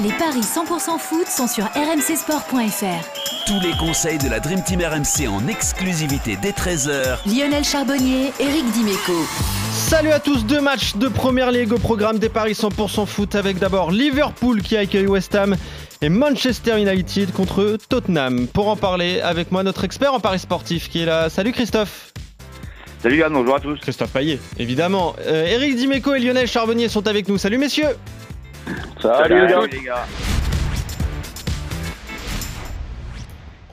Les paris 100% foot sont sur rmcsport.fr. Tous les conseils de la Dream Team RMC en exclusivité dès 13h. Lionel Charbonnier, Eric Dimeco. Salut à tous, deux matchs de première ligue au programme des paris 100% foot avec d'abord Liverpool qui accueille West Ham et Manchester United contre Tottenham. Pour en parler avec moi, notre expert en paris sportif qui est là. Salut Christophe. Salut Yann, bonjour à tous. Christophe Payet, évidemment. Euh, Eric Dimeco et Lionel Charbonnier sont avec nous. Salut messieurs. Salut, les gars.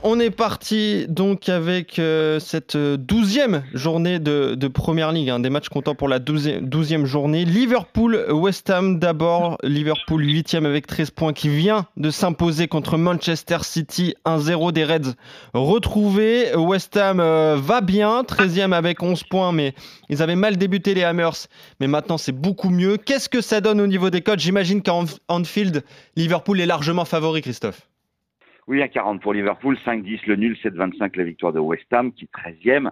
On est parti donc avec euh, cette douzième journée de, de Première Ligue, hein, des matchs comptant pour la douzième journée. Liverpool-West Ham d'abord, Liverpool huitième avec 13 points qui vient de s'imposer contre Manchester City 1-0 des Reds retrouvés. West Ham euh, va bien, 13e avec 11 points, mais ils avaient mal débuté les Hammers, mais maintenant c'est beaucoup mieux. Qu'est-ce que ça donne au niveau des codes? J'imagine qu'en Anfield, Liverpool est largement favori, Christophe. Oui, à 40 pour Liverpool, 5-10 le nul, 7-25 la victoire de West Ham, qui est 13e.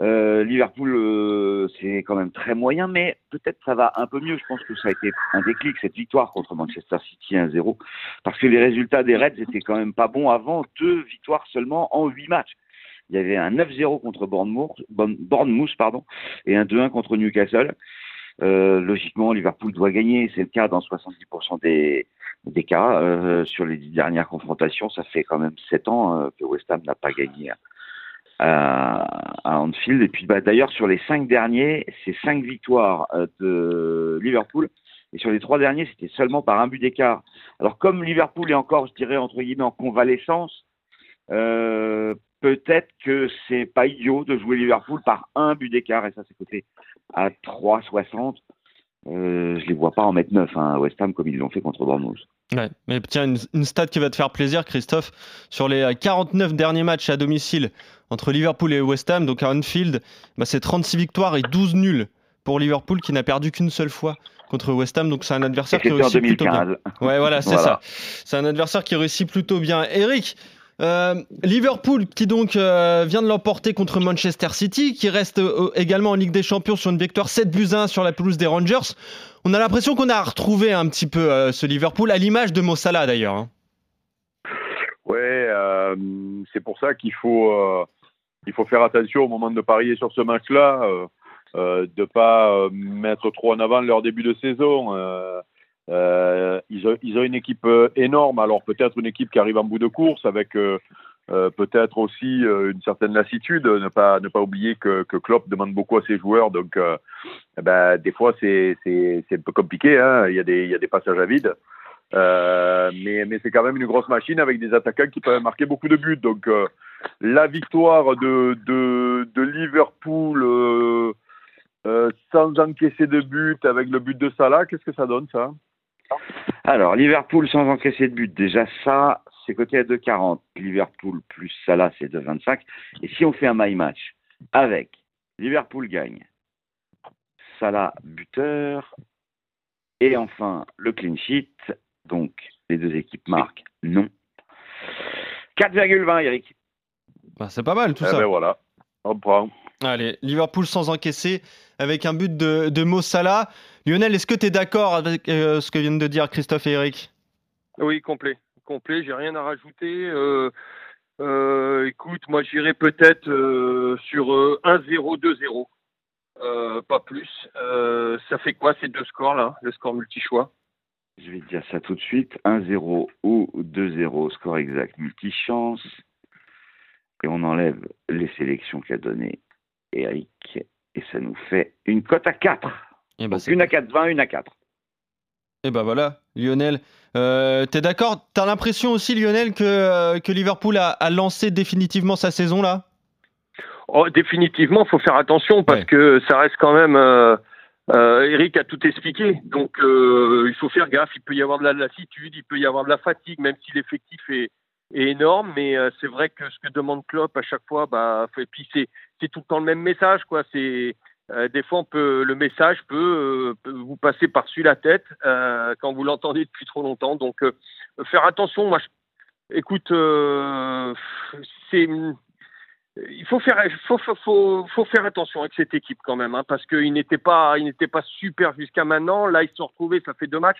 Euh, Liverpool, euh, c'est quand même très moyen, mais peut-être ça va un peu mieux. Je pense que ça a été un déclic, cette victoire contre Manchester City 1-0, parce que les résultats des Reds étaient quand même pas bons avant deux victoires seulement en huit matchs. Il y avait un 9-0 contre Bournemouth, Bournemouth pardon, et un 2-1 contre Newcastle. Euh, logiquement, Liverpool doit gagner, c'est le cas dans 70% des, des cas. Euh, sur les dix dernières confrontations, ça fait quand même sept ans euh, que West Ham n'a pas gagné à, Anfield. Et puis bah, d'ailleurs, sur les cinq derniers, c'est cinq victoires de Liverpool. Et sur les trois derniers, c'était seulement par un but d'écart. Alors comme Liverpool est encore, je dirais, entre guillemets, en convalescence, peut-être que c'est pas idiot de jouer Liverpool par un but d'écart. Et ça, c'est coté à 3,60. Euh, je les vois pas en mettre 9 hein, à West Ham comme ils l'ont fait contre Bournemouth. Ouais, mais tiens, une, une, stat qui va te faire plaisir, Christophe. Sur les 49 derniers matchs à domicile entre Liverpool et West Ham, donc à Anfield, bah c'est 36 victoires et 12 nuls pour Liverpool qui n'a perdu qu'une seule fois contre West Ham. Donc c'est un adversaire qui réussit plutôt bien. Ouais, voilà, c'est voilà. ça. C'est un adversaire qui réussit plutôt bien. Eric, euh, Liverpool qui donc euh, vient de l'emporter contre Manchester City, qui reste euh, également en Ligue des Champions sur une victoire 7 buts 1 sur la pelouse des Rangers. On a l'impression qu'on a retrouvé un petit peu ce Liverpool, à l'image de Mossala d'ailleurs. Hein. Ouais, c'est pour ça qu'il faut, faut faire attention au moment de parier sur ce match-là, de ne pas mettre trop en avant leur début de saison. Ils, ont, une équipe euh, énorme, alors peut-être une équipe qui arrive en bout de course avec euh, euh peut-être aussi une certaine lassitude. Ne pas, ne pas oublier que, que Klopp demande beaucoup à ses joueurs, donc ben, des fois c'est un peu compliqué. Hein. Il, y a des, il y a des passages à vide. mais mais c'est quand même une grosse machine avec des attaquants qui peuvent marquer beaucoup de buts. Donc la victoire de, de, de Liverpool sans encaisser de but avec le but de Salah, qu'est-ce que ça donne ça? Alors, Liverpool sans encaisser de but, déjà ça, c'est côté à 2,40. Liverpool plus Salah, c'est 2,25. Et si on fait un my match avec Liverpool gagne, Salah buteur, et enfin le clean sheet, donc les deux équipes marquent non. 4,20 Eric. Bah, c'est pas mal tout eh ça. Ben voilà, on prend. Allez, Liverpool sans encaisser avec un but de, de Mo Salah. Lionel, est-ce que tu es d'accord avec euh, ce que viennent de dire Christophe et Eric? Oui, complet. Complet, j'ai rien à rajouter. Euh, euh, écoute, moi j'irais peut-être euh, sur 1-0-2-0. Euh, pas plus. ça fait quoi ces deux scores là, le score multi-choix? Je vais te dire ça tout de suite. 1-0 ou 2-0, score exact multi-chance. Et on enlève les sélections qu'a donné Eric. Et ça nous fait une cote à 4. Bah, Donc une à 4, 20, une à 4. Et ben voilà, Lionel. Euh, T'es d'accord? T'as l'impression aussi, Lionel, que, euh, que Liverpool a, a, lancé définitivement sa saison là? Oh, Définitivement, il faut faire attention parce ouais. que ça reste quand même. Euh, euh, Eric a tout expliqué, donc il faut faire gaffe. Il peut y avoir de la lassitude, il peut y avoir de la fatigue, même si l'effectif est, est, énorme. Mais c'est vrai que ce que demande Klopp à chaque fois, bah, et puis c'est tout le temps le même message, quoi. C'est euh, des fois, on peut, le message peut, euh, peut, vous passer par-dessus la tête euh, quand vous l'entendez depuis trop longtemps. Donc, euh, faire attention. Moi, je, écoute, euh, c'est il faut faire, faut, faut, faut, faire attention avec cette équipe quand même, hein, parce qu'il n'était pas, il n'était pas super jusqu'à maintenant. Là, ils se sont retrouvés, ça fait deux matchs.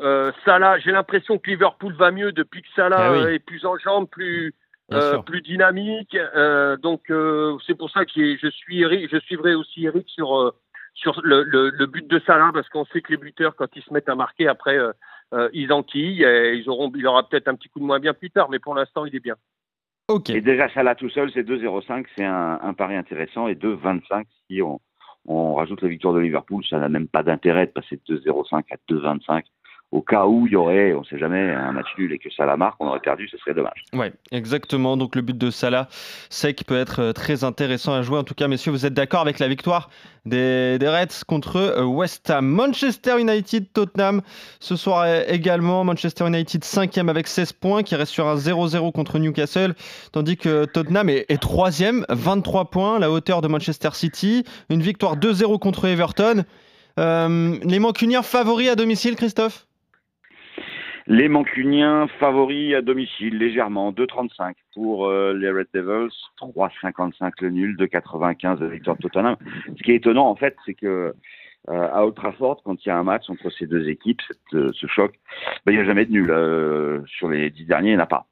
Euh, Salah, j'ai l'impression que Liverpool va mieux depuis que Salah Ah oui. est plus en jambes, plus euh, plus dynamique. Euh, donc euh, c'est pour ça que je suis Eric, je suivrai aussi Eric sur sur le, le, le but de Salah parce qu'on sait que les buteurs quand ils se mettent à marquer après euh, euh, ils enquillent et ils auront il aura peut-être un petit coup de moins bien plus tard mais pour l'instant il est bien. Ok. Et déjà, Salah tout seul, c'est 2,05, c'est un, un pari intéressant. Et 2,25, si on, on rajoute la victoire de Liverpool, ça n'a même pas d'intérêt de passer de 2,05 à 2,25. Au cas où il y aurait, on ne sait jamais, un match nul et que Salah marque, on aurait perdu, ce serait dommage. Ouais, exactement. Donc le but de Salah, c'est qu'il peut être euh, très intéressant à jouer. En tout cas, messieurs, vous êtes d'accord avec la victoire des, Reds contre euh, West Ham. Manchester United, Tottenham. Ce soir également, Manchester United 5e avec 16 points, qui reste sur un 0-0 contre Newcastle, tandis que Tottenham est, est 3e, 23 points, la hauteur de Manchester City. Une victoire 2-0 contre Everton. Euh, les Mancuniens favoris à domicile, Christophe? Les Mancuniens favoris à domicile, légèrement, 2,35 pour euh, les Red Devils, 3,55 le nul, 2,95 la victoire de Tottenham. Ce qui est étonnant, en fait, c'est que euh, à Old Trafford, quand il y a un match entre ces deux équipes, euh, ce choc, ben, il n'y a jamais de nul. Euh, sur les dix derniers, il n'y en a pas.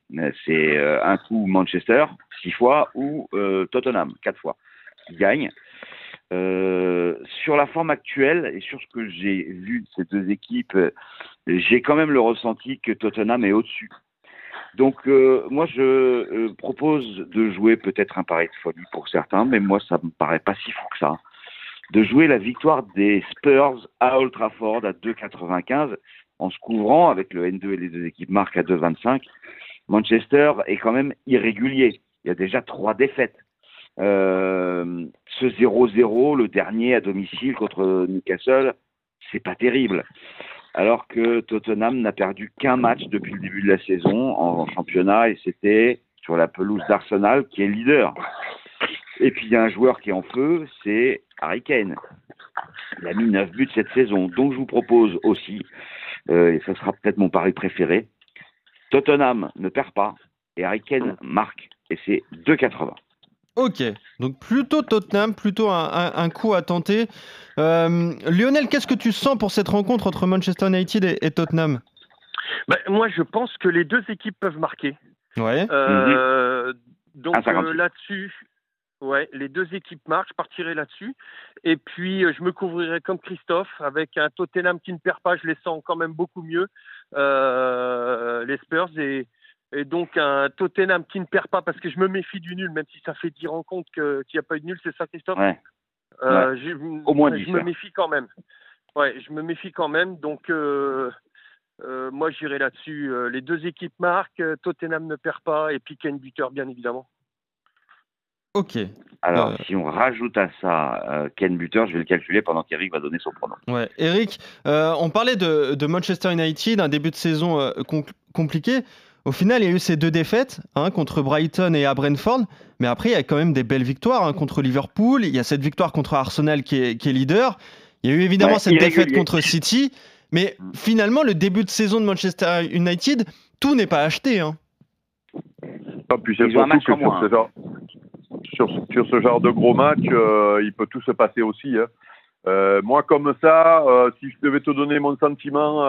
C'est un coup Manchester, six fois, ou Tottenham, quatre fois, qui gagne. Euh, sur la forme actuelle et sur ce que j'ai vu de ces deux équipes, euh, j'ai quand même le ressenti que Tottenham est au-dessus. Donc euh, moi je propose de jouer peut-être un pari de folie pour certains, mais moi ça me paraît pas si fou que ça. De jouer la victoire des Spurs à Old Trafford à 2,95 en se couvrant avec le N2 et les deux équipes marquent à 2,25. Manchester est quand même irrégulier. Il y a déjà trois défaites. Euh, ce 0-0, le dernier à domicile contre Newcastle, c'est pas terrible. Alors que Tottenham n'a perdu qu'un match depuis le début de la saison en, championnat et c'était sur la pelouse d'Arsenal qui est leader. Et puis il y a un joueur qui est en feu, c'est Harry Kane. Il a mis 9 buts cette saison. Donc je vous propose aussi, euh, et ça sera peut-être mon pari préféré, Tottenham ne perd pas et Harry Kane marque. Et c'est 2,80. Ok, donc plutôt Tottenham, plutôt un, un- un coup à tenter. Euh, Lionel, qu'est-ce que tu sens pour cette rencontre entre Manchester United et, et Tottenham? Ben, moi je pense que les deux équipes peuvent marquer. Ouais, Euh, Donc 1,56. euh, là-dessus, ouais, les deux équipes marquent, je partirai là-dessus. Et puis euh, je me couvrirai comme Christophe avec un Tottenham qui ne perd pas, je les sens quand même beaucoup mieux, euh, les Spurs et, et donc un Tottenham qui ne perd pas parce que je me méfie du nul, même si ça fait 10 rencontres qu'il n'y a pas eu de nul, c'est ça Christophe Ouais. Euh, Au moins Je 10, me là. méfie quand même. Ouais, je me méfie quand même. Donc, euh, euh, moi, j'irai là-dessus. Euh, les deux équipes marquent. Tottenham ne perd pas. Et puis, Ken Buter, bien évidemment. ok. Alors, Euh. si on rajoute à ça euh, Ken Buter, je vais le calculer pendant qu'Eric va donner son pronom. Ouais. Eric, euh, on parlait de, de Manchester United, un début de saison euh, com- compliqué. Au final, il y a eu ces deux défaites hein, contre Brighton et à Brentford. Mais après, il y a quand même des belles victoires hein, contre Liverpool. Il y a cette victoire contre Arsenal qui est, qui est leader. Il y a eu évidemment Ouais, cette défaite contre City. Mais Mm. finalement, le début de saison de Manchester United, tout n'est pas acheté. hein. Ah, puis c'est surtout que sur moins, ce, genre, sur, sur ce genre de gros match, euh, il peut tout se passer aussi. hein. Euh, moi, comme ça, euh, si je devais te donner mon sentiment,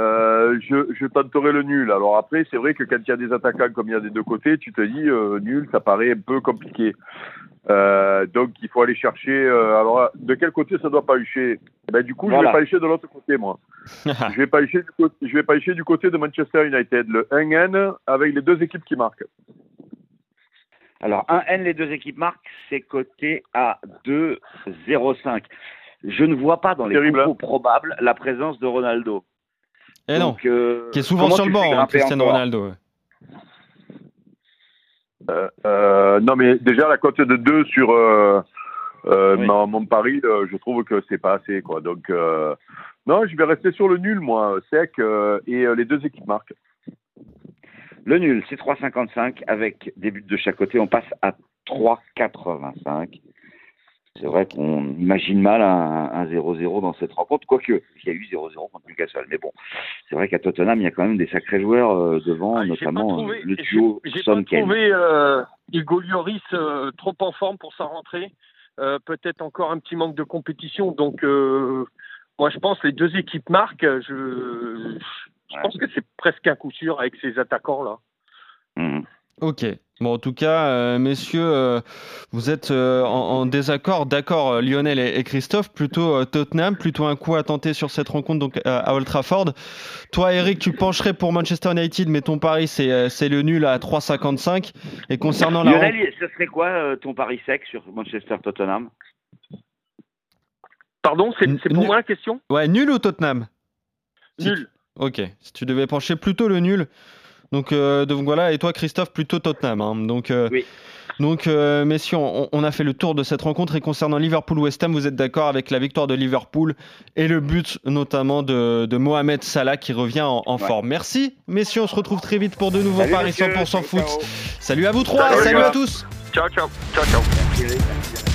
euh, je, je tenterais le nul. Alors après, c'est vrai que quand il y a des attaquants comme il y a des deux côtés, tu te dis euh, nul, ça paraît un peu compliqué. Euh, donc il faut aller chercher. alors de quel côté ça doit pêcher Eh ben, Du coup, je Voilà. vais pêcher de l'autre côté, moi. je vais pêcher du côté, je vais du côté de Manchester United, le 1N avec les deux équipes qui marquent. Alors, 1N, les deux équipes marquent, c'est coté à 2,05. Je ne vois pas dans les Terrible, compos probables la présence de Ronaldo. Eh non, Donc, euh, qui est souvent sur le banc, hein, Cristiano Ronaldo. ouais. Euh, euh, non, mais déjà la cote de 2 sur euh, euh, Oui. mon, mon pari, euh, je trouve que c'est pas assez, quoi. Donc, euh, non, je vais rester sur le nul, moi, sec, euh, et euh, les deux équipes marquent. Le nul, c'est 3,55 avec des buts de chaque côté. On passe à 3,85. C'est vrai qu'on imagine mal un un 0-0 dans cette rencontre, quoique il y a eu 0-0 contre Newcastle. Mais bon, c'est vrai qu'à Tottenham, il y a quand même des sacrés joueurs euh, devant, Ah, notamment trouvé- euh, le duo J'ai pas trouvé euh, Hugo Lloris euh, trop en forme pour sa rentrée. Euh, Peut-être encore un petit manque de compétition. Donc, euh, Moi, je pense que les deux équipes marquent. Je, je Ouais. pense que c'est presque un coup sûr avec ces attaquants-là. Mhm. Ok. Bon, en tout cas, euh, messieurs, euh, vous êtes euh, en, en désaccord. D'accord, Lionel et, et Christophe, plutôt euh, Tottenham, plutôt un coup à tenter sur cette rencontre donc, euh, à Old Trafford. Toi, Eric, tu pencherais pour Manchester United, mais ton pari, c'est euh, c'est le nul à 3,55. Et concernant la. Lionel, ce serait quoi euh, ton pari sec sur Manchester Tottenham? Pardon, c'est pour moi la question? Ouais, nul ou Tottenham? Si Nul. Ok, si tu devais pencher plutôt le nul. Donc, euh, donc voilà, et toi Christophe, plutôt Tottenham. hein. Donc, euh, Oui. donc euh, messieurs, on, on a fait le tour de cette rencontre. Et concernant Liverpool-West Ham, vous êtes d'accord avec la victoire de Liverpool et le but notamment de, de Mohamed Salah qui revient en, en Ouais. forme. Merci messieurs, on se retrouve très vite pour de nouveaux paris monsieur. 100% foot. Ciao. Salut à vous trois, Salut, salut à tous Ciao, ciao. Ciao, ciao.